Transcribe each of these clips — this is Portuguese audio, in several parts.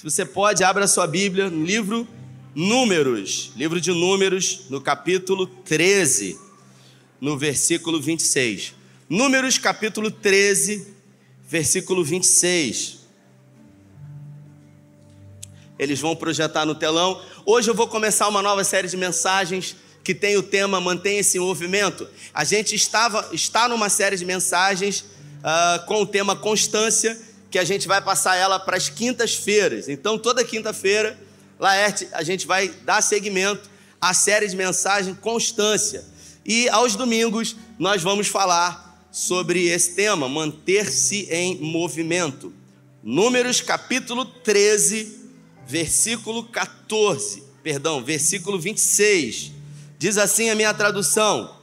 Se você pode, abra sua Bíblia no livro Números, livro de Números, no capítulo 13, no versículo 26. Números, capítulo 13, versículo 26. Eles vão projetar no telão. Hoje eu vou começar uma nova série de mensagens que tem o tema Mantenha esse movimento. A gente estava, está numa série de mensagens uh, com o tema Constância que a gente vai passar ela para as quintas-feiras. Então, toda quinta-feira, Laerte, a gente vai dar seguimento à série de mensagem Constância. E aos domingos, nós vamos falar sobre esse tema, manter-se em movimento. Números capítulo 13, versículo 14, perdão, versículo 26. Diz assim a minha tradução: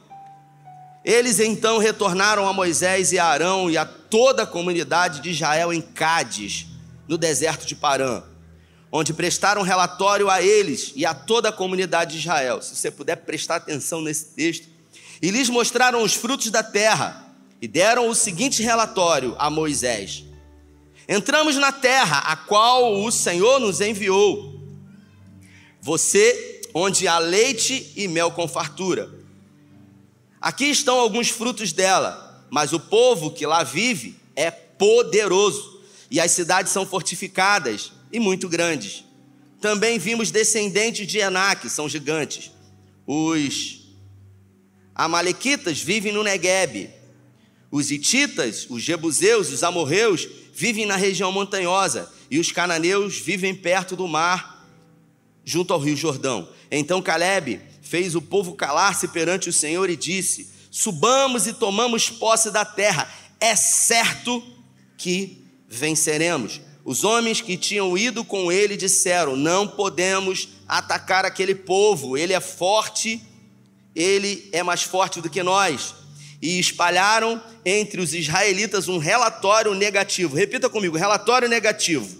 eles então retornaram a Moisés e a Arão e a toda a comunidade de Israel em Cádiz, no deserto de Parã, onde prestaram relatório a eles e a toda a comunidade de Israel. Se você puder prestar atenção nesse texto, e lhes mostraram os frutos da terra e deram o seguinte relatório a Moisés: Entramos na terra a qual o Senhor nos enviou. Você, onde há leite e mel com fartura Aqui estão alguns frutos dela, mas o povo que lá vive é poderoso, e as cidades são fortificadas e muito grandes. Também vimos descendentes de Enaque, são gigantes. Os amalequitas vivem no Negueb. Os ititas, os jebuseus, os amorreus vivem na região montanhosa, e os cananeus vivem perto do mar, junto ao rio Jordão. Então Caleb fez o povo calar-se perante o Senhor e disse: Subamos e tomamos posse da terra, é certo que venceremos. Os homens que tinham ido com ele disseram: Não podemos atacar aquele povo, ele é forte, ele é mais forte do que nós. E espalharam entre os israelitas um relatório negativo. Repita comigo: relatório negativo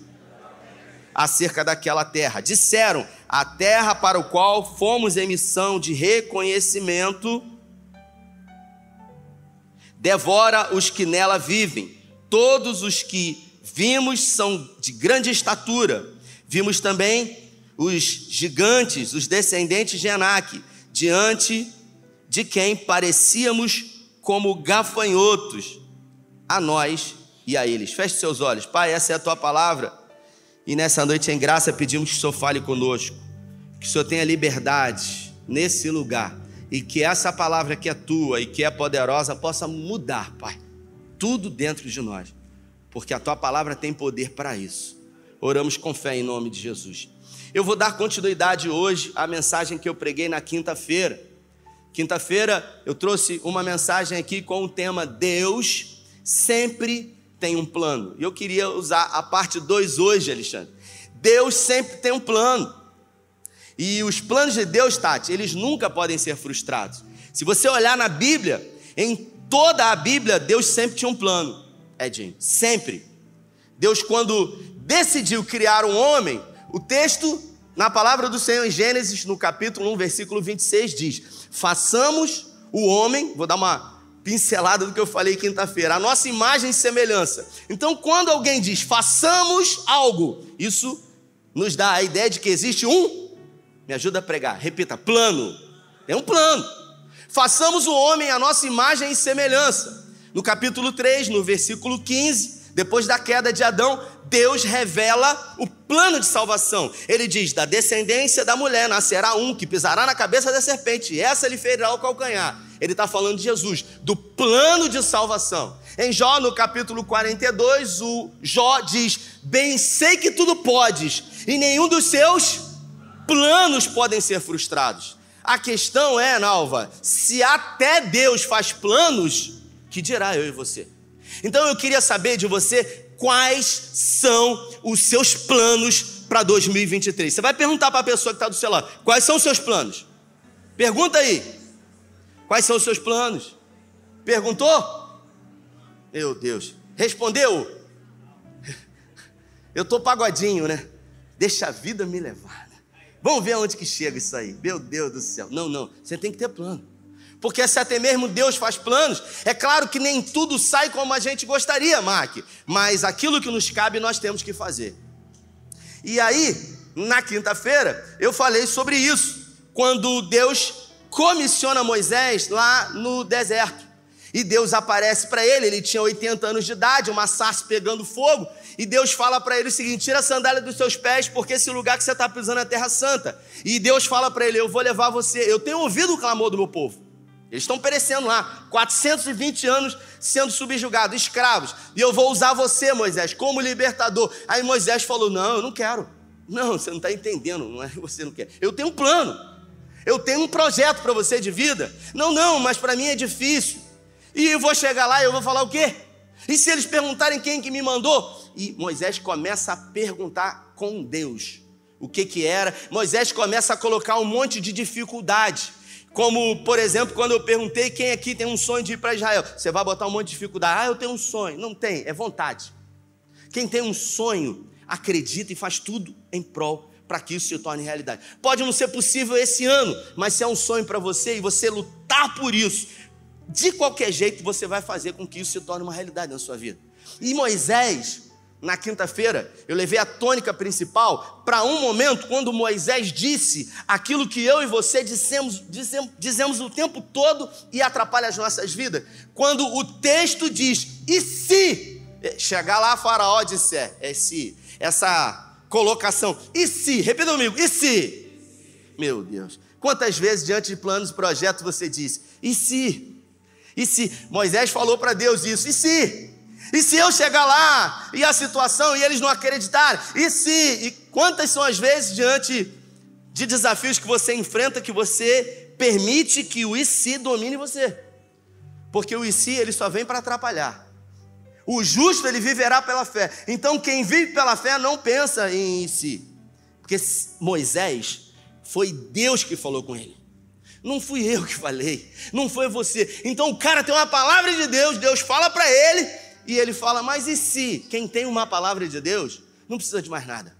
acerca daquela terra. Disseram: a terra para o qual fomos em missão de reconhecimento devora os que nela vivem. Todos os que vimos são de grande estatura. Vimos também os gigantes, os descendentes de Anak, diante de quem parecíamos como gafanhotos a nós e a eles. Feche seus olhos. Pai, essa é a tua palavra. E nessa noite, em graça, pedimos que o Senhor fale conosco, que o Senhor tenha liberdade nesse lugar e que essa palavra que é tua e que é poderosa possa mudar, Pai, tudo dentro de nós, porque a tua palavra tem poder para isso. Oramos com fé em nome de Jesus. Eu vou dar continuidade hoje à mensagem que eu preguei na quinta-feira. Quinta-feira eu trouxe uma mensagem aqui com o tema Deus sempre tem um plano. E eu queria usar a parte 2 hoje, Alexandre. Deus sempre tem um plano. E os planos de Deus, Tati, eles nunca podem ser frustrados. Se você olhar na Bíblia, em toda a Bíblia, Deus sempre tinha um plano, Edinho. Sempre. Deus, quando decidiu criar um homem, o texto, na palavra do Senhor em Gênesis, no capítulo 1, versículo 26, diz: Façamos o homem, vou dar uma pincelada do que eu falei quinta-feira, a nossa imagem e semelhança. Então, quando alguém diz façamos algo, isso nos dá a ideia de que existe um, me ajuda a pregar, repita, plano. É um plano. Façamos o homem a nossa imagem e semelhança. No capítulo 3, no versículo 15, depois da queda de Adão, Deus revela o plano de salvação. Ele diz: Da descendência da mulher nascerá um que pisará na cabeça da serpente, e essa lhe ferirá o calcanhar. Ele está falando de Jesus, do plano de salvação. Em Jó, no capítulo 42, o Jó diz: Bem sei que tudo podes, e nenhum dos seus planos podem ser frustrados. A questão é, Nalva, se até Deus faz planos, que dirá eu e você? Então eu queria saber de você quais são os seus planos para 2023. Você vai perguntar para a pessoa que está do seu lado: quais são os seus planos? Pergunta aí. Quais são os seus planos? Perguntou? Meu Deus. Respondeu? Eu estou pagodinho, né? Deixa a vida me levar. Vamos ver aonde que chega isso aí. Meu Deus do céu. Não, não. Você tem que ter plano. Porque se até mesmo Deus faz planos, é claro que nem tudo sai como a gente gostaria, Mark. Mas aquilo que nos cabe nós temos que fazer. E aí, na quinta-feira, eu falei sobre isso, quando Deus comissiona Moisés lá no deserto. E Deus aparece para ele, ele tinha 80 anos de idade, uma sarça pegando fogo, e Deus fala para ele o seguinte: tira a sandália dos seus pés, porque esse lugar que você está pisando é terra santa. E Deus fala para ele: eu vou levar você. Eu tenho ouvido o clamor do meu povo. Eles estão perecendo lá, 420 anos sendo subjugados, escravos. E eu vou usar você, Moisés, como libertador. Aí Moisés falou: Não, eu não quero. Não, você não está entendendo, não é você não quer. Eu tenho um plano, eu tenho um projeto para você de vida. Não, não, mas para mim é difícil. E eu vou chegar lá e eu vou falar o quê? E se eles perguntarem quem que me mandou? E Moisés começa a perguntar com Deus o que que era. Moisés começa a colocar um monte de dificuldade. Como, por exemplo, quando eu perguntei quem aqui tem um sonho de ir para Israel, você vai botar um monte de dificuldade. Ah, eu tenho um sonho. Não tem, é vontade. Quem tem um sonho, acredita e faz tudo em prol para que isso se torne realidade. Pode não ser possível esse ano, mas se é um sonho para você e você lutar por isso, de qualquer jeito você vai fazer com que isso se torne uma realidade na sua vida. E Moisés, na quinta-feira, eu levei a tônica principal para um momento quando Moisés disse aquilo que eu e você dissemos, dizemos, dizemos o tempo todo e atrapalha as nossas vidas. Quando o texto diz, e se chegar lá, Faraó disser, é se, essa colocação, e se, repita comigo, e se? Meu Deus, quantas vezes diante de planos e projetos você diz, e se? E se? Moisés falou para Deus isso, e se? E se eu chegar lá e a situação e eles não acreditarem? E se? E quantas são as vezes diante de desafios que você enfrenta que você permite que o e se domine você? Porque o e se ele só vem para atrapalhar. O justo ele viverá pela fé. Então quem vive pela fé não pensa em si. Porque Moisés foi Deus que falou com ele. Não fui eu que falei, não foi você. Então o cara tem uma palavra de Deus, Deus fala para ele, e ele fala: Mas e se quem tem uma palavra de Deus não precisa de mais nada?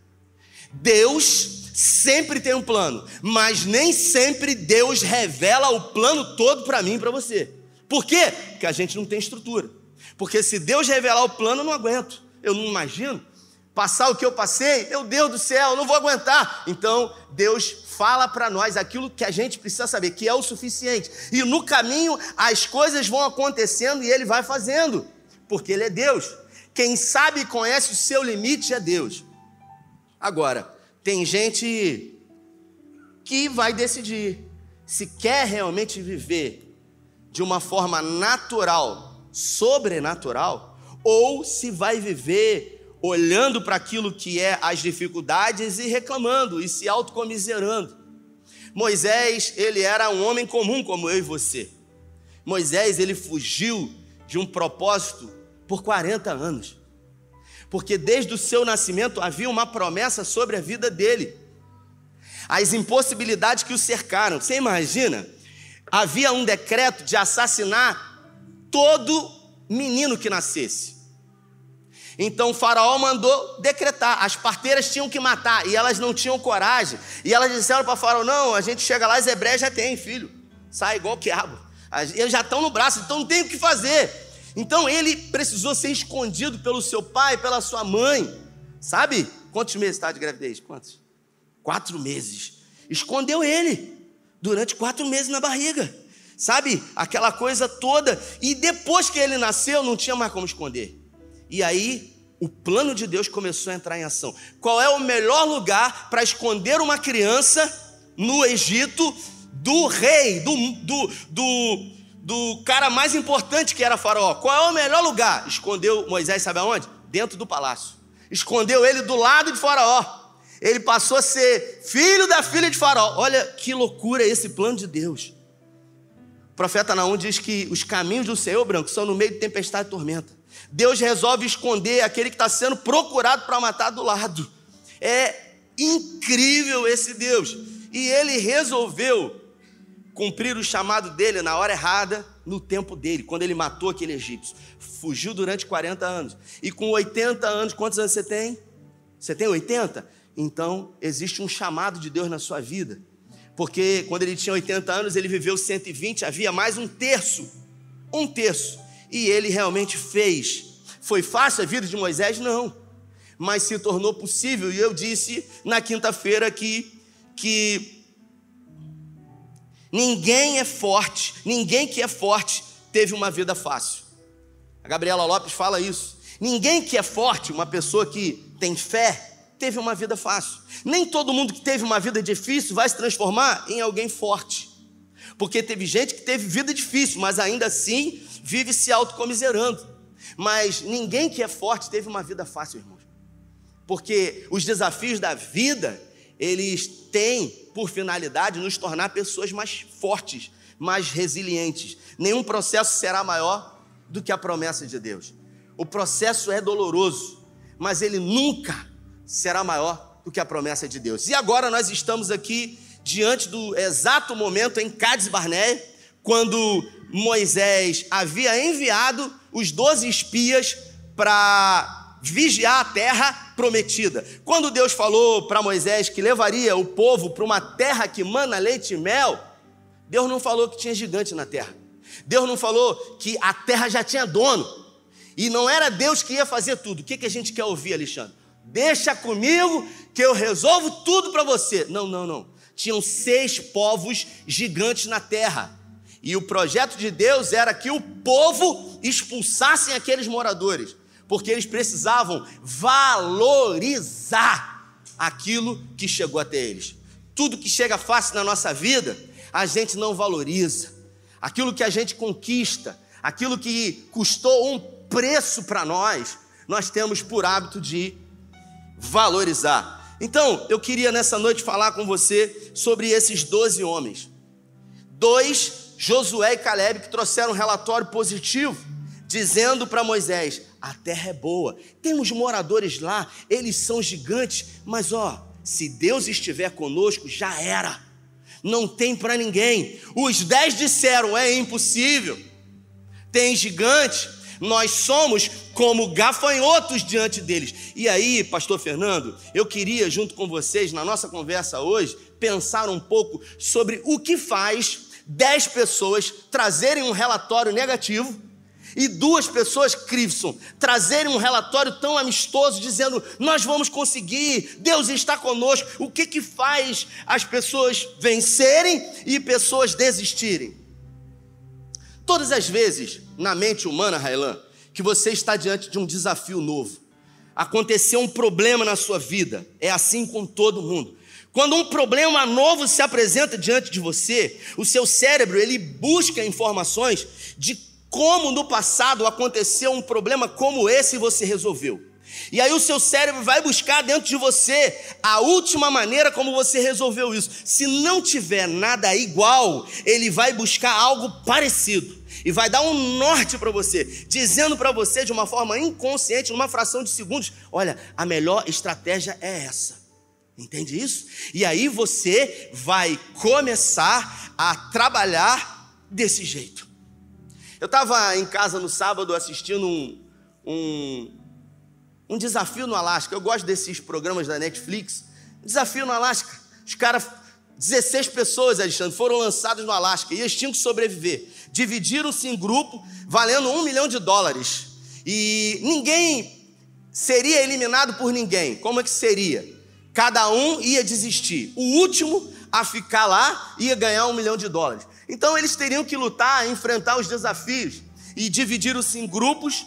Deus sempre tem um plano, mas nem sempre Deus revela o plano todo para mim e para você. Por quê? Porque a gente não tem estrutura. Porque se Deus revelar o plano, eu não aguento. Eu não imagino passar o que eu passei. Meu Deus do céu, eu não vou aguentar. Então, Deus fala para nós aquilo que a gente precisa saber, que é o suficiente. E no caminho, as coisas vão acontecendo e ele vai fazendo porque Ele é Deus. Quem sabe e conhece o seu limite é Deus. Agora, tem gente que vai decidir se quer realmente viver de uma forma natural, sobrenatural, ou se vai viver olhando para aquilo que é as dificuldades e reclamando e se autocomiserando. Moisés, ele era um homem comum como eu e você. Moisés, ele fugiu de um propósito por 40 anos. Porque desde o seu nascimento havia uma promessa sobre a vida dele. As impossibilidades que o cercaram. Você imagina? Havia um decreto de assassinar todo menino que nascesse. Então o faraó mandou decretar, as parteiras tinham que matar e elas não tinham coragem. E elas disseram para o faraó: "Não, a gente chega lá, as hebreias já têm filho. Sai igual o quiabo. Eles já estão no braço, então não tem o que fazer. Então ele precisou ser escondido pelo seu pai, pela sua mãe. Sabe? Quantos meses está de gravidez? Quantos? Quatro meses. Escondeu ele durante quatro meses na barriga. Sabe? Aquela coisa toda. E depois que ele nasceu, não tinha mais como esconder. E aí, o plano de Deus começou a entrar em ação. Qual é o melhor lugar para esconder uma criança no Egito do rei, do, do, do do cara mais importante que era Faraó. Qual é o melhor lugar? Escondeu Moisés, sabe aonde? Dentro do palácio. Escondeu ele do lado de Faraó. Ele passou a ser filho da filha de Faraó. Olha que loucura esse plano de Deus. O profeta Naum diz que os caminhos do Senhor, branco, são no meio de tempestade e tormenta. Deus resolve esconder aquele que está sendo procurado para matar do lado. É incrível esse Deus. E ele resolveu cumprir o chamado dele na hora errada, no tempo dele, quando ele matou aquele egípcio. Fugiu durante 40 anos. E com 80 anos, quantos anos você tem? Você tem 80? Então, existe um chamado de Deus na sua vida. Porque quando ele tinha 80 anos, ele viveu 120, havia mais um terço. Um terço. E ele realmente fez. Foi fácil a vida de Moisés? Não. mas se tornou possível. E eu disse na quinta-feira que, que ninguém é forte, ninguém que é forte teve uma vida fácil. A Gabriela Lopes fala isso. Ninguém que é forte, uma pessoa que tem fé, teve uma vida fácil. Nem todo mundo que teve uma vida difícil vai se transformar em alguém forte. Porque teve gente que teve vida difícil, mas ainda assim vive se autocomiserando. Mas ninguém que é forte teve uma vida fácil, irmãos. Porque os desafios da vida, eles têm por finalidade nos tornar pessoas mais fortes, mais resilientes. Nenhum processo será maior do que a promessa de Deus. O processo é doloroso, mas ele nunca será maior do que a promessa de Deus. E agora nós estamos aqui diante do exato momento em Cades Barnea, quando Moisés havia enviado os doze espias para vigiar a terra prometida. Quando Deus falou para Moisés que levaria o povo para uma terra que mana leite e mel, Deus não falou que tinha gigante na terra. Deus não falou que a terra já tinha dono. E não era Deus que ia fazer tudo. O que, que a gente quer ouvir, Alexandre? Deixa comigo que eu resolvo tudo para você. Não, não, não. Tinham seis povos gigantes na terra. E o projeto de Deus era que o povo expulsassem aqueles moradores, porque eles precisavam valorizar aquilo que chegou até eles. Tudo que chega fácil na nossa vida, a gente não valoriza. Aquilo que a gente conquista, aquilo que custou um preço para nós, nós temos por hábito de valorizar. Então, eu queria nessa noite falar com você sobre esses 12 homens. Dois, Josué e Caleb, que trouxeram um relatório positivo, dizendo para Moisés: a terra é boa, temos moradores lá, eles são gigantes, mas ó, se Deus estiver conosco, já era, não tem para ninguém. Os dez disseram: é impossível, tem gigante, nós somos como gafanhotos diante deles. E aí, pastor Fernando, eu queria, junto com vocês, na nossa conversa hoje, pensar um pouco sobre o que faz dez pessoas trazerem um relatório negativo e duas pessoas, Crivson, trazerem um relatório tão amistoso, dizendo: Nós vamos conseguir, Deus está conosco. O que, que faz as pessoas vencerem e pessoas desistirem? Todas as vezes, na mente humana, Railan, que você está diante de um desafio novo, aconteceu um problema na sua vida, é assim com todo mundo. Quando um problema novo se apresenta diante de você, o seu cérebro ele busca informações de como no passado aconteceu um problema como esse e você resolveu. E aí o seu cérebro vai buscar dentro de você a última maneira como você resolveu isso. Se não tiver nada igual, ele vai buscar algo parecido e vai dar um norte para você, dizendo para você de uma forma inconsciente, numa fração de segundos: olha, a melhor estratégia é essa. Entende isso? E aí você vai começar a trabalhar desse jeito. Eu estava em casa no sábado assistindo um, um um desafio no Alasca. Eu gosto desses programas da Netflix. Desafio no Alasca. Os caras, 16 pessoas, Alexandre, foram lançados no Alasca e eles tinham que sobreviver. Dividiram-se em grupo, valendo um milhão de dólares. E ninguém seria eliminado por ninguém. Como é que seria? Cada um ia desistir. O último a ficar lá ia ganhar um milhão de dólares. Então eles teriam que lutar, enfrentar os desafios. E dividiram-se em grupos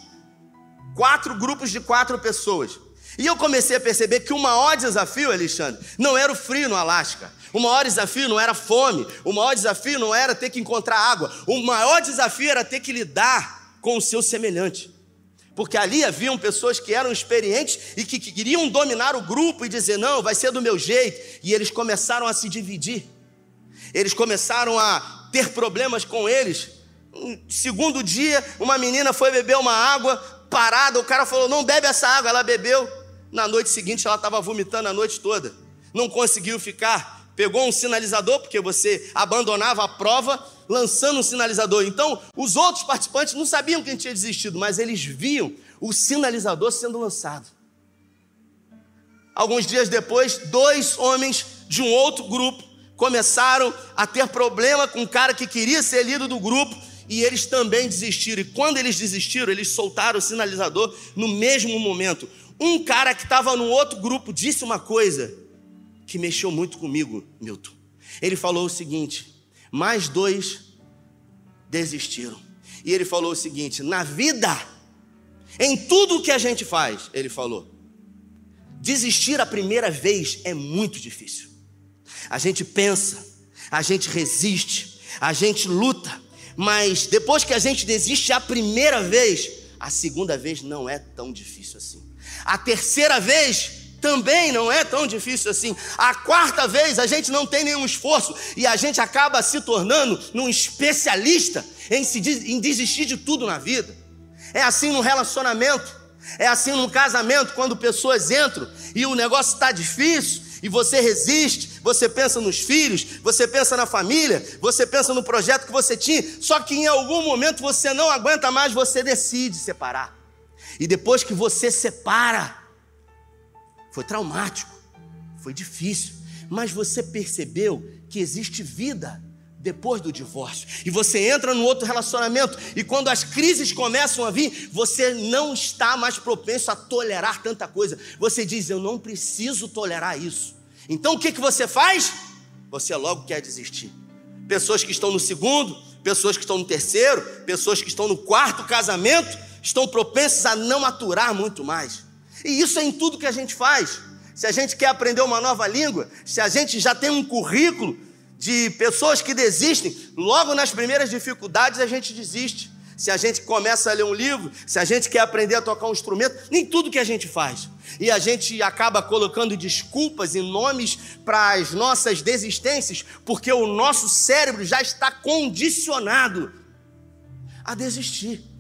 Quatro grupos de quatro pessoas. E eu comecei a perceber que o maior desafio, Alexandre, não era o frio no Alasca. O maior desafio não era fome. O maior desafio não era ter que encontrar água. O maior desafio era ter que lidar com o seu semelhante. Porque ali haviam pessoas que eram experientes e que queriam dominar o grupo e dizer: não, vai ser do meu jeito. E eles começaram a se dividir. Eles começaram a ter problemas com eles. Segundo dia, uma menina foi beber uma água, parada, o cara falou: não bebe essa água. Ela bebeu. Na noite seguinte, ela estava vomitando a noite toda. Não conseguiu ficar. Pegou um sinalizador, porque você abandonava a prova lançando um sinalizador. Então, os outros participantes não sabiam quem tinha desistido, mas eles viam o sinalizador sendo lançado. Alguns dias depois, dois homens de um outro grupo começaram a ter problema com o cara que queria ser líder do grupo e eles também desistiram. E quando eles desistiram, eles soltaram o sinalizador no mesmo momento. Um cara que estava num outro grupo disse uma coisa que mexeu muito comigo, Milton. Ele falou o seguinte: mais dois desistiram. E ele falou o seguinte: na vida, em tudo que a gente faz, ele falou, desistir a primeira vez é muito difícil. A gente pensa, a gente resiste, a gente luta, mas depois que a gente desiste a primeira vez, a segunda vez não é tão difícil assim. A terceira vez também não é tão difícil assim. A quarta vez a gente não tem nenhum esforço e a gente acaba se tornando um especialista em, se, em desistir de tudo na vida. É assim no relacionamento, é assim no casamento, quando pessoas entram e o negócio está difícil e você resiste, você pensa nos filhos, você pensa na família, você pensa no projeto que você tinha, só que em algum momento você não aguenta mais, você decide separar. E depois que você separa, foi traumático, foi difícil, mas você percebeu que existe vida depois do divórcio. E você entra no outro relacionamento, e quando as crises começam a vir, você não está mais propenso a tolerar tanta coisa. Você diz: Eu não preciso tolerar isso. Então o que, que você faz? Você logo quer desistir. Pessoas que estão no segundo, pessoas que estão no terceiro, pessoas que estão no quarto casamento, estão propensas a não aturar muito mais. E isso é em tudo que a gente faz. Se a gente quer aprender uma nova língua, se a gente já tem um currículo de pessoas que desistem, logo nas primeiras dificuldades a gente desiste. Se a gente começa a ler um livro, se a gente quer aprender a tocar um instrumento, nem tudo que a gente faz. E a gente acaba colocando desculpas e nomes para as nossas desistências, porque o nosso cérebro já está condicionado a desistir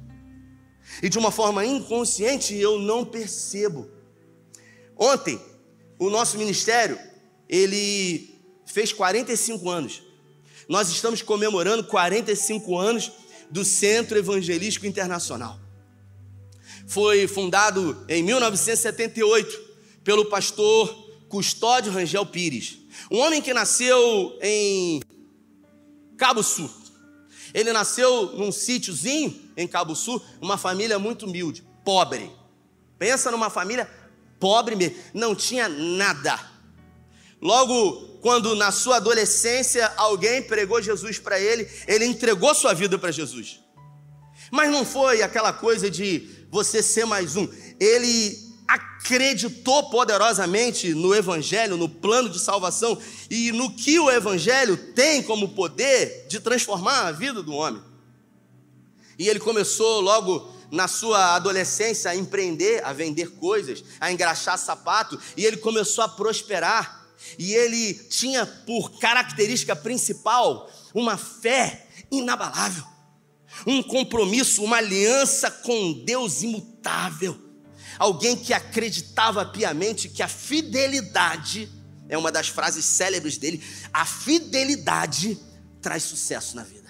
e de uma forma inconsciente eu não percebo. Ontem, o nosso ministério, ele fez 45 anos. Nós estamos comemorando 45 anos do Centro Evangelístico Internacional. Foi fundado em 1978 pelo pastor Custódio Rangel Pires, um homem que nasceu em Cabo Sul. Ele nasceu num sítiozinho em Cabo Sul, uma família muito humilde, pobre. Pensa numa família pobre mesmo, não tinha nada. Logo, quando na sua adolescência alguém pregou Jesus para ele, ele entregou sua vida para Jesus. Mas não foi aquela coisa de você ser mais um. Ele acreditou poderosamente no Evangelho, no plano de salvação e no que o Evangelho tem como poder de transformar a vida do homem. E ele começou logo na sua adolescência a empreender, a vender coisas, a engraxar sapato, e ele começou a prosperar. E ele tinha por característica principal uma fé inabalável, um compromisso, uma aliança com Deus imutável. Alguém que acreditava piamente que a fidelidade, é uma das frases célebres dele, a fidelidade traz sucesso na vida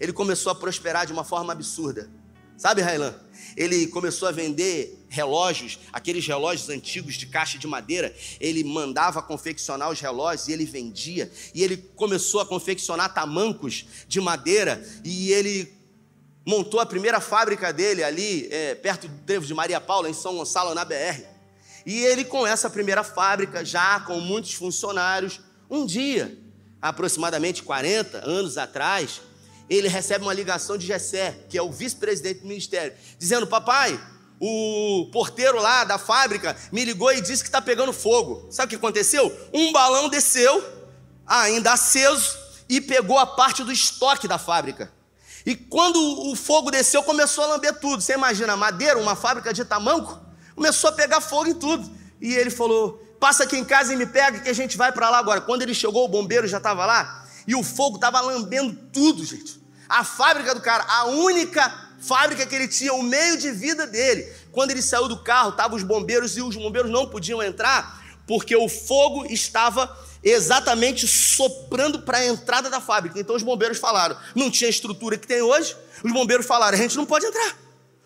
ele começou a prosperar de uma forma absurda. Sabe, Railan? Ele começou a vender relógios, aqueles relógios antigos de caixa de madeira. Ele mandava confeccionar os relógios e ele vendia. E ele começou a confeccionar tamancos de madeira. E ele montou a primeira fábrica dele ali, é, perto do Trevo de Maria Paula, em São Gonçalo, na BR. E ele, com essa primeira fábrica, já com muitos funcionários, um dia, aproximadamente 40 anos atrás, ele recebe uma ligação de Jessé, que é o vice-presidente do ministério, dizendo: Papai, o porteiro lá da fábrica me ligou e disse que está pegando fogo. Sabe o que aconteceu? Um balão desceu, ainda aceso, e pegou a parte do estoque da fábrica. E quando o fogo desceu, começou a lamber tudo. Você imagina, madeira, uma fábrica de tamanco, começou a pegar fogo em tudo. E ele falou: Passa aqui em casa e me pega que a gente vai para lá agora. Quando ele chegou, o bombeiro já estava lá e o fogo estava lambendo tudo, gente. A fábrica do cara, a única fábrica que ele tinha, o meio de vida dele. Quando ele saiu do carro, estavam os bombeiros e os bombeiros não podiam entrar porque o fogo estava exatamente soprando para a entrada da fábrica. Então os bombeiros falaram: não tinha estrutura que tem hoje. Os bombeiros falaram: a gente não pode entrar.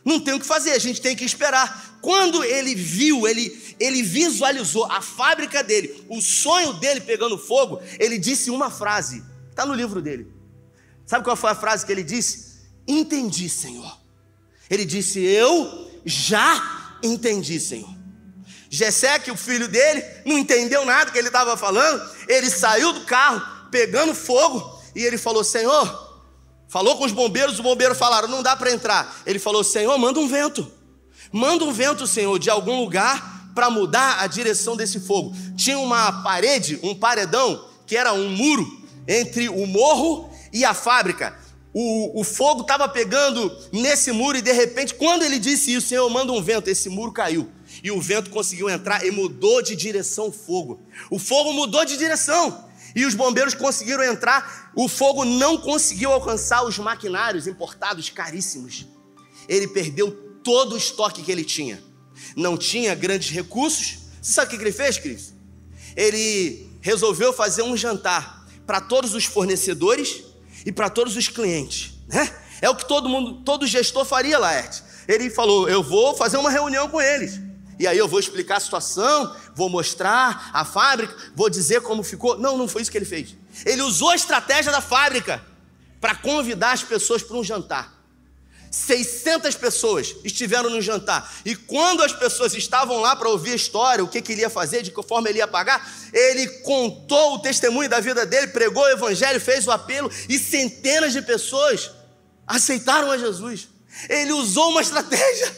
Não tem o que fazer, a gente tem que esperar. Quando ele viu, ele, ele visualizou a fábrica dele, o sonho dele pegando fogo, ele disse uma frase, está no livro dele. Sabe qual foi a frase que ele disse? Entendi, Senhor. Ele disse: Eu já entendi, Senhor. Jessé, que o filho dele, não entendeu nada que ele estava falando. Ele saiu do carro, pegando fogo, e ele falou: Senhor, falou com os bombeiros, os bombeiros falaram: não dá para entrar. Ele falou: Senhor, manda um vento. Manda um vento, Senhor, de algum lugar para mudar a direção desse fogo. Tinha uma parede, um paredão, que era um muro entre o morro e a fábrica. O, o fogo estava pegando nesse muro e de repente, quando ele disse isso, Senhor, manda um vento, esse muro caiu. E o vento conseguiu entrar e mudou de direção o fogo. O fogo mudou de direção. E os bombeiros conseguiram entrar. O fogo não conseguiu alcançar os maquinários importados caríssimos. Ele perdeu todo o estoque que ele tinha. Não tinha grandes recursos. Você sabe o que ele fez, Cris? Ele resolveu fazer um jantar para todos os fornecedores e para todos os clientes, né? É o que todo mundo, todo gestor faria, Laerte. Ele falou: "Eu vou fazer uma reunião com eles. E aí eu vou explicar a situação, vou mostrar a fábrica, vou dizer como ficou". Não, não foi isso que ele fez. Ele usou a estratégia da fábrica para convidar as pessoas para um jantar. 600 pessoas estiveram no jantar. E quando as pessoas estavam lá para ouvir a história, o que, que ele ia fazer, de que forma ele ia pagar, ele contou o testemunho da vida dele, pregou o evangelho, fez o apelo e centenas de pessoas aceitaram a Jesus. Ele usou uma estratégia.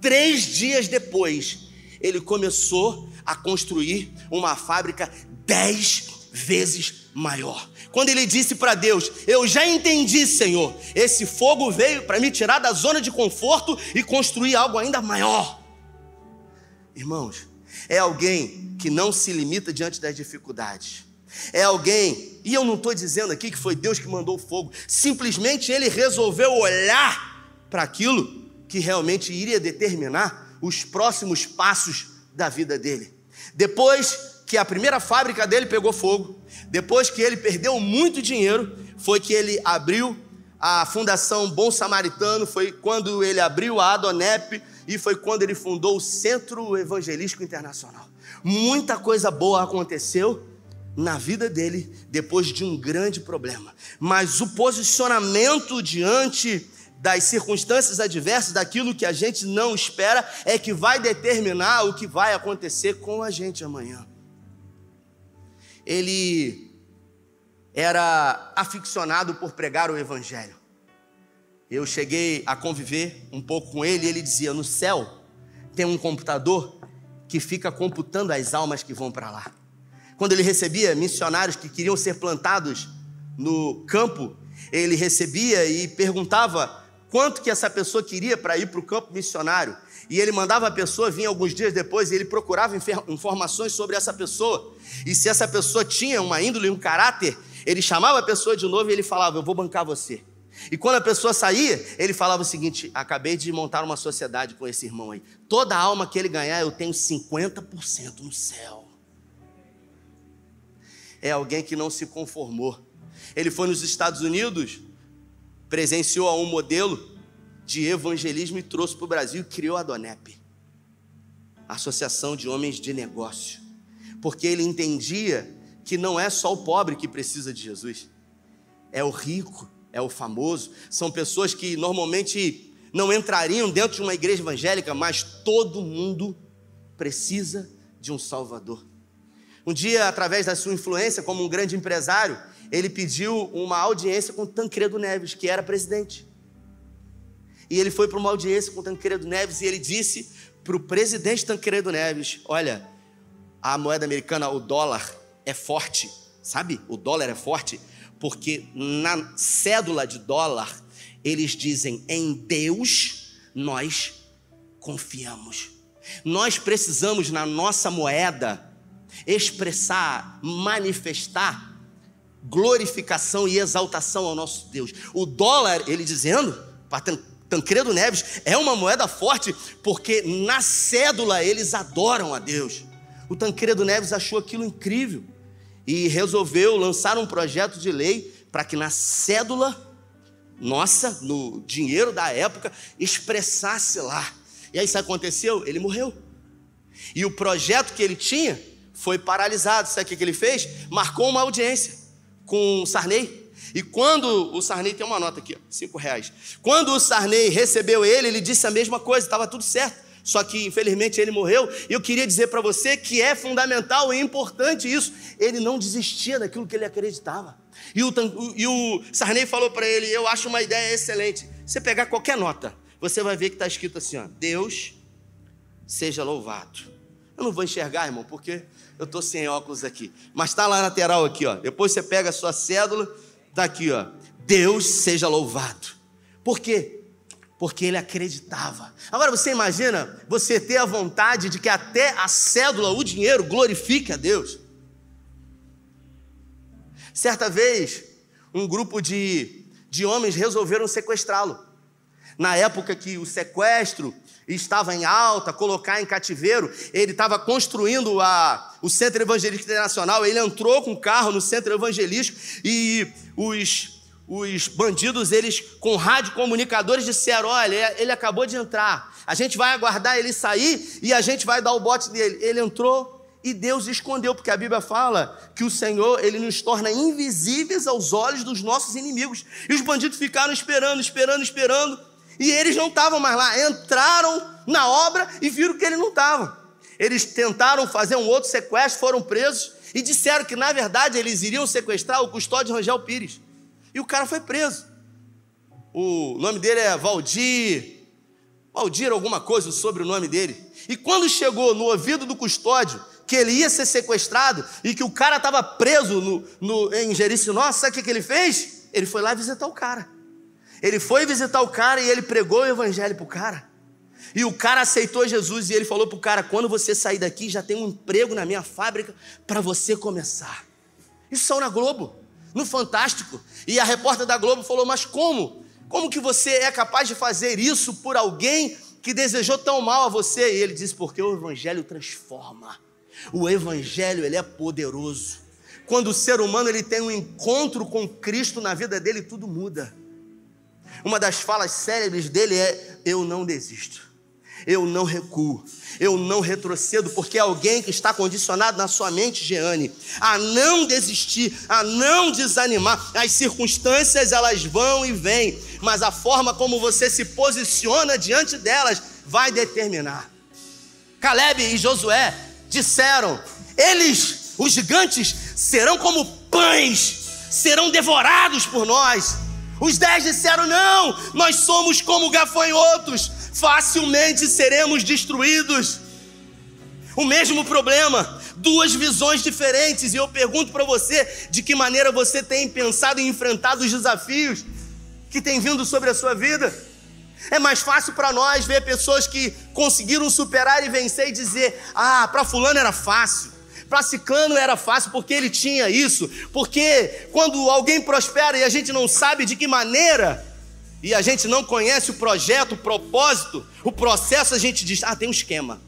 Três dias depois, ele começou a construir uma fábrica dez vezes maior. Quando ele disse para Deus: Eu já entendi, Senhor, esse fogo veio para me tirar da zona de conforto e construir algo ainda maior. Irmãos, é alguém que não se limita diante das dificuldades. É alguém, e eu não estou dizendo aqui que foi Deus que mandou o fogo, simplesmente ele resolveu olhar para aquilo que realmente iria determinar os próximos passos da vida dele. Depois que a primeira fábrica dele pegou fogo, depois que ele perdeu muito dinheiro, foi que ele abriu a Fundação Bom Samaritano, foi quando ele abriu a Adonep e foi quando ele fundou o Centro Evangelístico Internacional. Muita coisa boa aconteceu na vida dele depois de um grande problema, mas o posicionamento diante das circunstâncias adversas, daquilo que a gente não espera, é que vai determinar o que vai acontecer com a gente amanhã ele era aficionado por pregar o evangelho. Eu cheguei a conviver um pouco com ele e ele dizia: No céu tem um computador que fica computando as almas que vão para lá. Quando ele recebia missionários que queriam ser plantados no campo, ele recebia e perguntava quanto que essa pessoa queria para ir para o campo missionário. E ele mandava a pessoa vir alguns dias depois e ele procurava informações sobre essa pessoa. E se essa pessoa tinha uma índole, um caráter, ele chamava a pessoa de novo e ele falava: Eu vou bancar você. E quando a pessoa saía, ele falava o seguinte: Acabei de montar uma sociedade com esse irmão aí. Toda alma que ele ganhar, eu tenho 50% no céu. É alguém que não se conformou. Ele foi nos Estados Unidos, presenciou a um modelo de evangelismo e trouxe para o Brasil e criou a DONEP Associação de Homens de Negócio. Porque ele entendia que não é só o pobre que precisa de Jesus, é o rico, é o famoso. São pessoas que normalmente não entrariam dentro de uma igreja evangélica, mas todo mundo precisa de um Salvador. Um dia, através da sua influência como um grande empresário, ele pediu uma audiência com Tancredo Neves, que era presidente. E ele foi para uma audiência com Tancredo Neves e ele disse para o presidente Tancredo Neves: Olha, a moeda americana, o dólar, é forte, sabe? O dólar é forte porque na cédula de dólar eles dizem: Em Deus nós confiamos. Nós precisamos na nossa moeda expressar, manifestar glorificação e exaltação ao nosso Deus. O dólar, ele dizendo, Tancredo Neves é uma moeda forte porque na cédula eles adoram a Deus. O Tancredo Neves achou aquilo incrível e resolveu lançar um projeto de lei para que na cédula nossa, no dinheiro da época, expressasse lá. E aí, isso aconteceu? Ele morreu. E o projeto que ele tinha foi paralisado. Sabe o que ele fez? Marcou uma audiência com Sarney e quando o Sarney tem uma nota aqui, cinco reais. Quando o Sarney recebeu ele, ele disse a mesma coisa, estava tudo certo. Só que infelizmente ele morreu. E eu queria dizer para você que é fundamental e importante isso. Ele não desistia daquilo que ele acreditava. E o, e o Sarney falou para ele: Eu acho uma ideia excelente. Você pegar qualquer nota, você vai ver que está escrito assim: ó, Deus seja louvado. Eu não vou enxergar, irmão, porque eu estou sem óculos aqui. Mas está lá na lateral aqui, ó. Depois você pega a sua cédula, está aqui, ó. Deus seja louvado. Por quê? Porque ele acreditava. Agora você imagina você ter a vontade de que até a cédula, o dinheiro, glorifique a Deus. Certa vez, um grupo de, de homens resolveram sequestrá-lo. Na época que o sequestro estava em alta, colocar em cativeiro, ele estava construindo a, o Centro Evangelístico Internacional, ele entrou com o carro no Centro Evangelístico e os, os bandidos, eles com rádio comunicadores disseram, olha, ele acabou de entrar, a gente vai aguardar ele sair e a gente vai dar o bote dele. Ele entrou, e Deus escondeu, porque a Bíblia fala que o Senhor, ele nos torna invisíveis aos olhos dos nossos inimigos. E os bandidos ficaram esperando, esperando, esperando, e eles não estavam mais lá. Entraram na obra e viram que ele não estava. Eles tentaram fazer um outro sequestro, foram presos e disseram que na verdade eles iriam sequestrar o custódio Rangel Pires. E o cara foi preso. O nome dele é Valdir, Valdir alguma coisa sobre o nome dele. E quando chegou no ouvido do custódio, que ele ia ser sequestrado e que o cara estava preso no, no, em Jericinó, sabe o que, que ele fez? Ele foi lá visitar o cara. Ele foi visitar o cara e ele pregou o evangelho para o cara. E o cara aceitou Jesus e ele falou para o cara: quando você sair daqui, já tem um emprego na minha fábrica para você começar. Isso saiu na Globo, no Fantástico. E a repórter da Globo falou: Mas como? Como que você é capaz de fazer isso por alguém que desejou tão mal a você? E ele disse: Porque o Evangelho transforma. O evangelho, ele é poderoso. Quando o ser humano ele tem um encontro com Cristo na vida dele, tudo muda. Uma das falas célebres dele é: Eu não desisto, eu não recuo, eu não retrocedo, porque é alguém que está condicionado na sua mente, Jeane, a não desistir, a não desanimar. As circunstâncias elas vão e vêm, mas a forma como você se posiciona diante delas vai determinar. Caleb e Josué disseram: Eles, os gigantes, serão como pães, serão devorados por nós. Os dez disseram: Não, nós somos como gafanhotos, facilmente seremos destruídos. O mesmo problema, duas visões diferentes, e eu pergunto para você: de que maneira você tem pensado em enfrentar os desafios que têm vindo sobre a sua vida? É mais fácil para nós ver pessoas que conseguiram superar e vencer e dizer: ah, para Fulano era fácil, para Ciclano era fácil porque ele tinha isso. Porque quando alguém prospera e a gente não sabe de que maneira, e a gente não conhece o projeto, o propósito, o processo, a gente diz: ah, tem um esquema.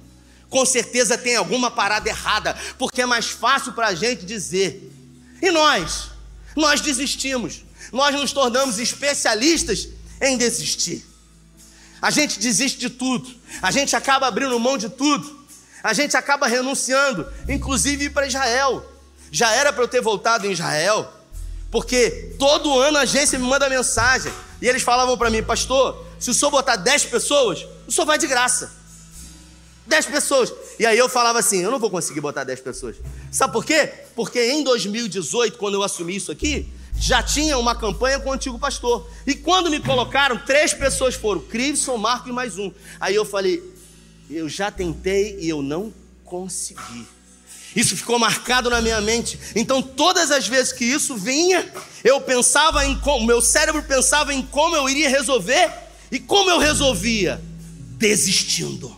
Com certeza tem alguma parada errada, porque é mais fácil para a gente dizer. E nós? Nós desistimos. Nós nos tornamos especialistas em desistir. A gente desiste de tudo, a gente acaba abrindo mão de tudo, a gente acaba renunciando, inclusive para Israel. Já era para eu ter voltado em Israel, porque todo ano a agência me manda mensagem e eles falavam para mim, pastor, se o senhor botar 10 pessoas, o senhor vai de graça. 10 pessoas. E aí eu falava assim: eu não vou conseguir botar 10 pessoas. Sabe por quê? Porque em 2018, quando eu assumi isso aqui, já tinha uma campanha com o antigo pastor. E quando me colocaram, três pessoas foram: Crivson, Marco e mais um. Aí eu falei: eu já tentei e eu não consegui. Isso ficou marcado na minha mente. Então, todas as vezes que isso vinha, eu pensava em como, meu cérebro pensava em como eu iria resolver e como eu resolvia, desistindo.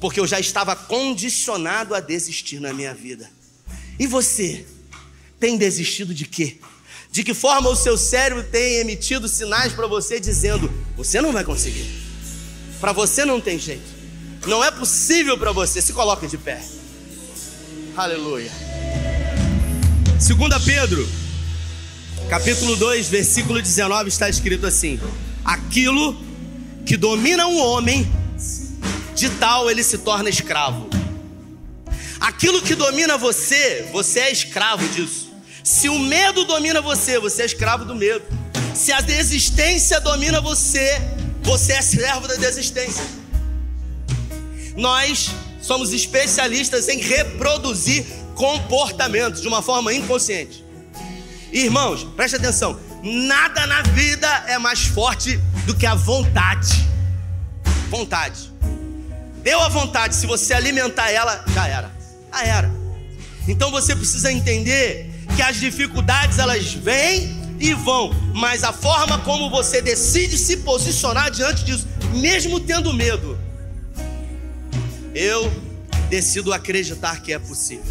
Porque eu já estava condicionado a desistir na minha vida. E você? tem desistido de quê? De que forma o seu cérebro tem emitido sinais para você dizendo: você não vai conseguir, para você não tem jeito, não é possível para você. Se coloque de pé. Aleluia. 2 Pedro, capítulo 2, versículo 19, está escrito assim: Aquilo que domina um homem, de tal ele se torna escravo. Aquilo que domina você, você é escravo disso. Se o medo domina você, você é escravo do medo. Se a desistência domina você, você é servo da desistência. Nós somos especialistas em reproduzir comportamentos de uma forma inconsciente. Irmãos, preste atenção: nada na vida é mais forte do que a vontade. Vontade. Deu a vontade, se você alimentar ela, já era. Já era. Então você precisa entender que as dificuldades elas vêm e vão, mas a forma como você decide se posicionar diante disso, mesmo tendo medo, eu decido acreditar que é possível.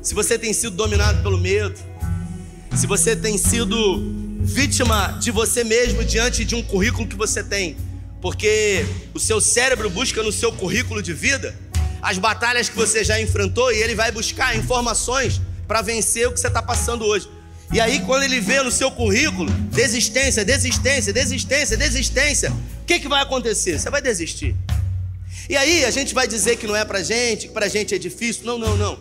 Se você tem sido dominado pelo medo, se você tem sido vítima de você mesmo diante de um currículo que você tem, porque o seu cérebro busca no seu currículo de vida as batalhas que você já enfrentou e ele vai buscar informações para vencer o que você está passando hoje. E aí, quando ele vê no seu currículo desistência, desistência, desistência, desistência, o que, que vai acontecer? Você vai desistir. E aí, a gente vai dizer que não é para gente, que para gente é difícil. Não, não, não.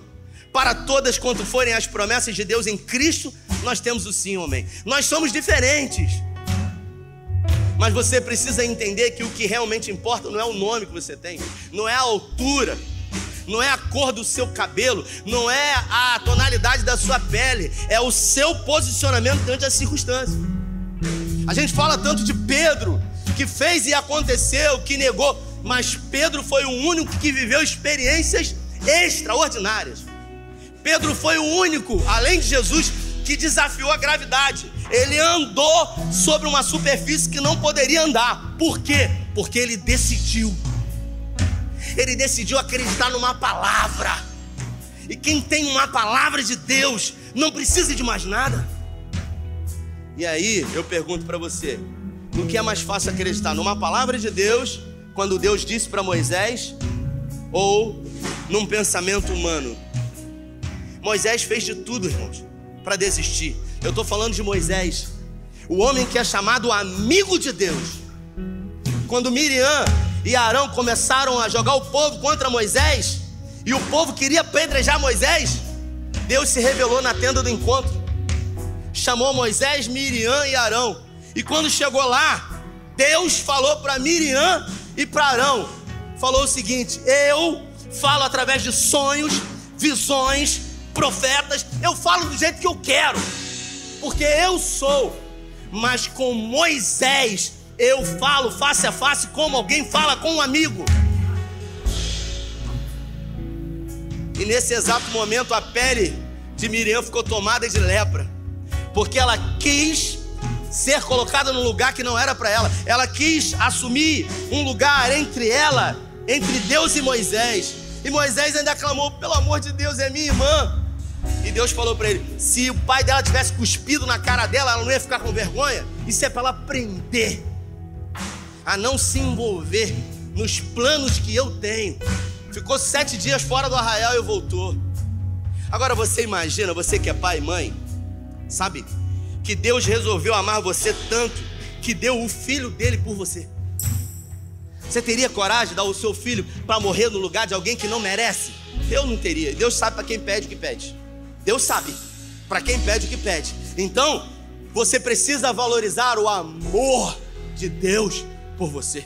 Para todas quanto forem as promessas de Deus em Cristo, nós temos o sim, homem. Nós somos diferentes. Mas você precisa entender que o que realmente importa não é o nome que você tem, não é a altura, não é a cor do seu cabelo, não é a tonalidade da sua pele, é o seu posicionamento diante das circunstâncias. A gente fala tanto de Pedro, que fez e aconteceu, que negou, mas Pedro foi o único que viveu experiências extraordinárias. Pedro foi o único, além de Jesus, que desafiou a gravidade. Ele andou sobre uma superfície que não poderia andar. Por quê? Porque ele decidiu. Ele decidiu acreditar numa palavra. E quem tem uma palavra de Deus não precisa de mais nada. E aí eu pergunto para você: no que é mais fácil acreditar? Numa palavra de Deus, quando Deus disse para Moisés, ou num pensamento humano? Moisés fez de tudo, irmãos, para desistir. Eu estou falando de Moisés, o homem que é chamado amigo de Deus. Quando Miriam e Arão começaram a jogar o povo contra Moisés, e o povo queria apedrejar Moisés, Deus se revelou na tenda do encontro, chamou Moisés, Miriam e Arão. E quando chegou lá, Deus falou para Miriam e para Arão: falou o seguinte: Eu falo através de sonhos, visões, profetas, eu falo do jeito que eu quero, porque eu sou. Mas com Moisés eu falo face a face como alguém fala com um amigo. E nesse exato momento a pele de Miriam ficou tomada de lepra, porque ela quis ser colocada num lugar que não era para ela. Ela quis assumir um lugar entre ela, entre Deus e Moisés. E Moisés ainda clamou: pelo amor de Deus, é minha irmã. E Deus falou para ele: se o pai dela tivesse cuspido na cara dela, ela não ia ficar com vergonha. Isso é para ela aprender a não se envolver nos planos que eu tenho. Ficou sete dias fora do arraial e voltou. Agora você imagina, você que é pai e mãe, sabe? Que Deus resolveu amar você tanto que deu o filho dele por você. Você teria coragem de dar o seu filho para morrer no lugar de alguém que não merece? Eu não teria. Deus sabe para quem pede o que pede. Deus sabe para quem pede o que pede. Então, você precisa valorizar o amor de Deus por você.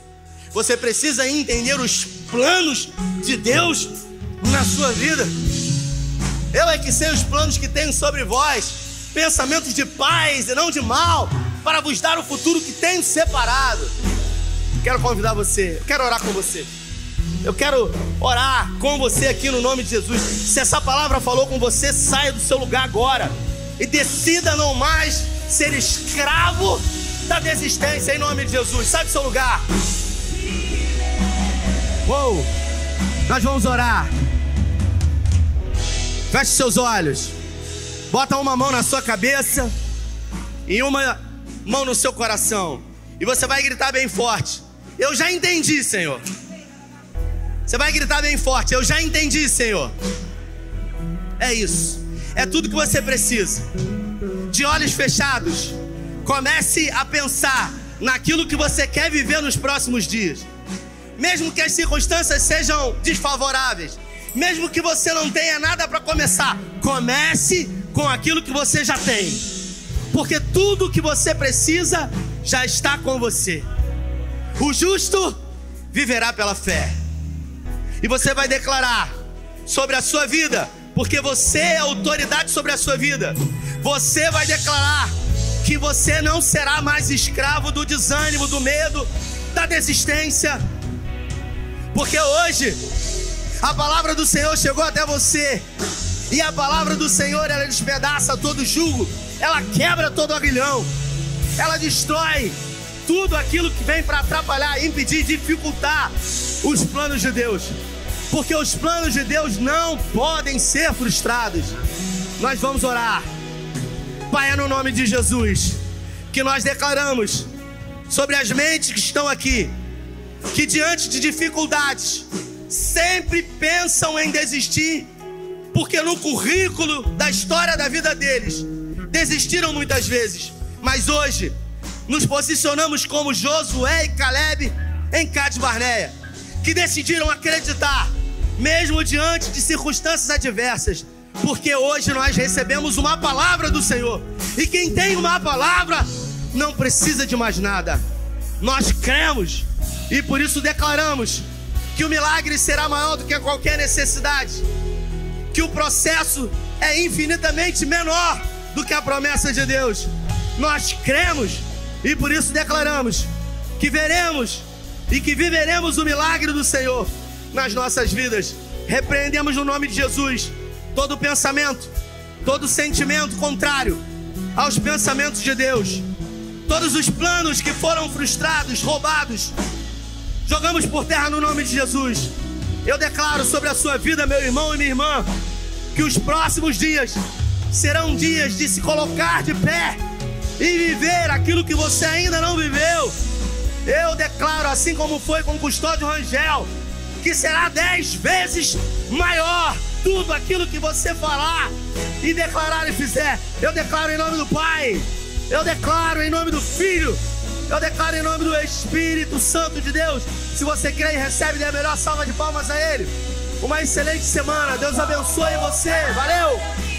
Você precisa entender os planos de Deus na sua vida. Eu é que sei os planos que tenho sobre vós, pensamentos de paz e não de mal, para vos dar o futuro que tenho separado. Quero convidar você, quero orar com você. Eu quero orar com você aqui no nome de Jesus. Se essa palavra falou com você, saia do seu lugar agora e decida não mais ser escravo da desistência em nome de Jesus. Sai do seu lugar. Uou! Nós vamos orar. Feche seus olhos. Bota uma mão na sua cabeça e uma mão no seu coração. E você vai gritar bem forte. Eu já entendi, Senhor. Você vai gritar bem forte. Eu já entendi, Senhor. É isso. É tudo que você precisa. De olhos fechados, comece a pensar naquilo que você quer viver nos próximos dias. Mesmo que as circunstâncias sejam desfavoráveis, mesmo que você não tenha nada para começar, comece com aquilo que você já tem. Porque tudo que você precisa já está com você. O justo viverá pela fé. E você vai declarar sobre a sua vida, porque você é autoridade sobre a sua vida. Você vai declarar que você não será mais escravo do desânimo, do medo, da desistência. Porque hoje a palavra do Senhor chegou até você. E a palavra do Senhor, ela despedaça todo jugo, ela quebra todo aguilhão, ela destrói tudo aquilo que vem para atrapalhar, impedir, dificultar os planos de Deus. Porque os planos de Deus não podem ser frustrados. Nós vamos orar. Pai, é no nome de Jesus que nós declaramos sobre as mentes que estão aqui, que diante de dificuldades sempre pensam em desistir, porque no currículo da história da vida deles desistiram muitas vezes, mas hoje nos posicionamos como Josué e Caleb em Cades Barneia, que decidiram acreditar, mesmo diante de circunstâncias adversas, porque hoje nós recebemos uma palavra do Senhor, e quem tem uma palavra não precisa de mais nada. Nós cremos e por isso declaramos que o milagre será maior do que qualquer necessidade, que o processo é infinitamente menor do que a promessa de Deus. Nós cremos e por isso declaramos que veremos e que viveremos o milagre do Senhor nas nossas vidas. Repreendemos no nome de Jesus todo pensamento, todo sentimento contrário aos pensamentos de Deus, todos os planos que foram frustrados, roubados, jogamos por terra no nome de Jesus. Eu declaro sobre a sua vida, meu irmão e minha irmã, que os próximos dias serão dias de se colocar de pé e viver aquilo que você ainda não viveu. Eu declaro, assim como foi com o custódio Rangel, que será dez vezes maior tudo aquilo que você falar e declarar e fizer. Eu declaro em nome do Pai, eu declaro em nome do Filho, eu declaro em nome do Espírito Santo de Deus. Se você crê e recebe, dê a melhor salva de palmas a Ele. Uma excelente semana. Deus abençoe você. Valeu!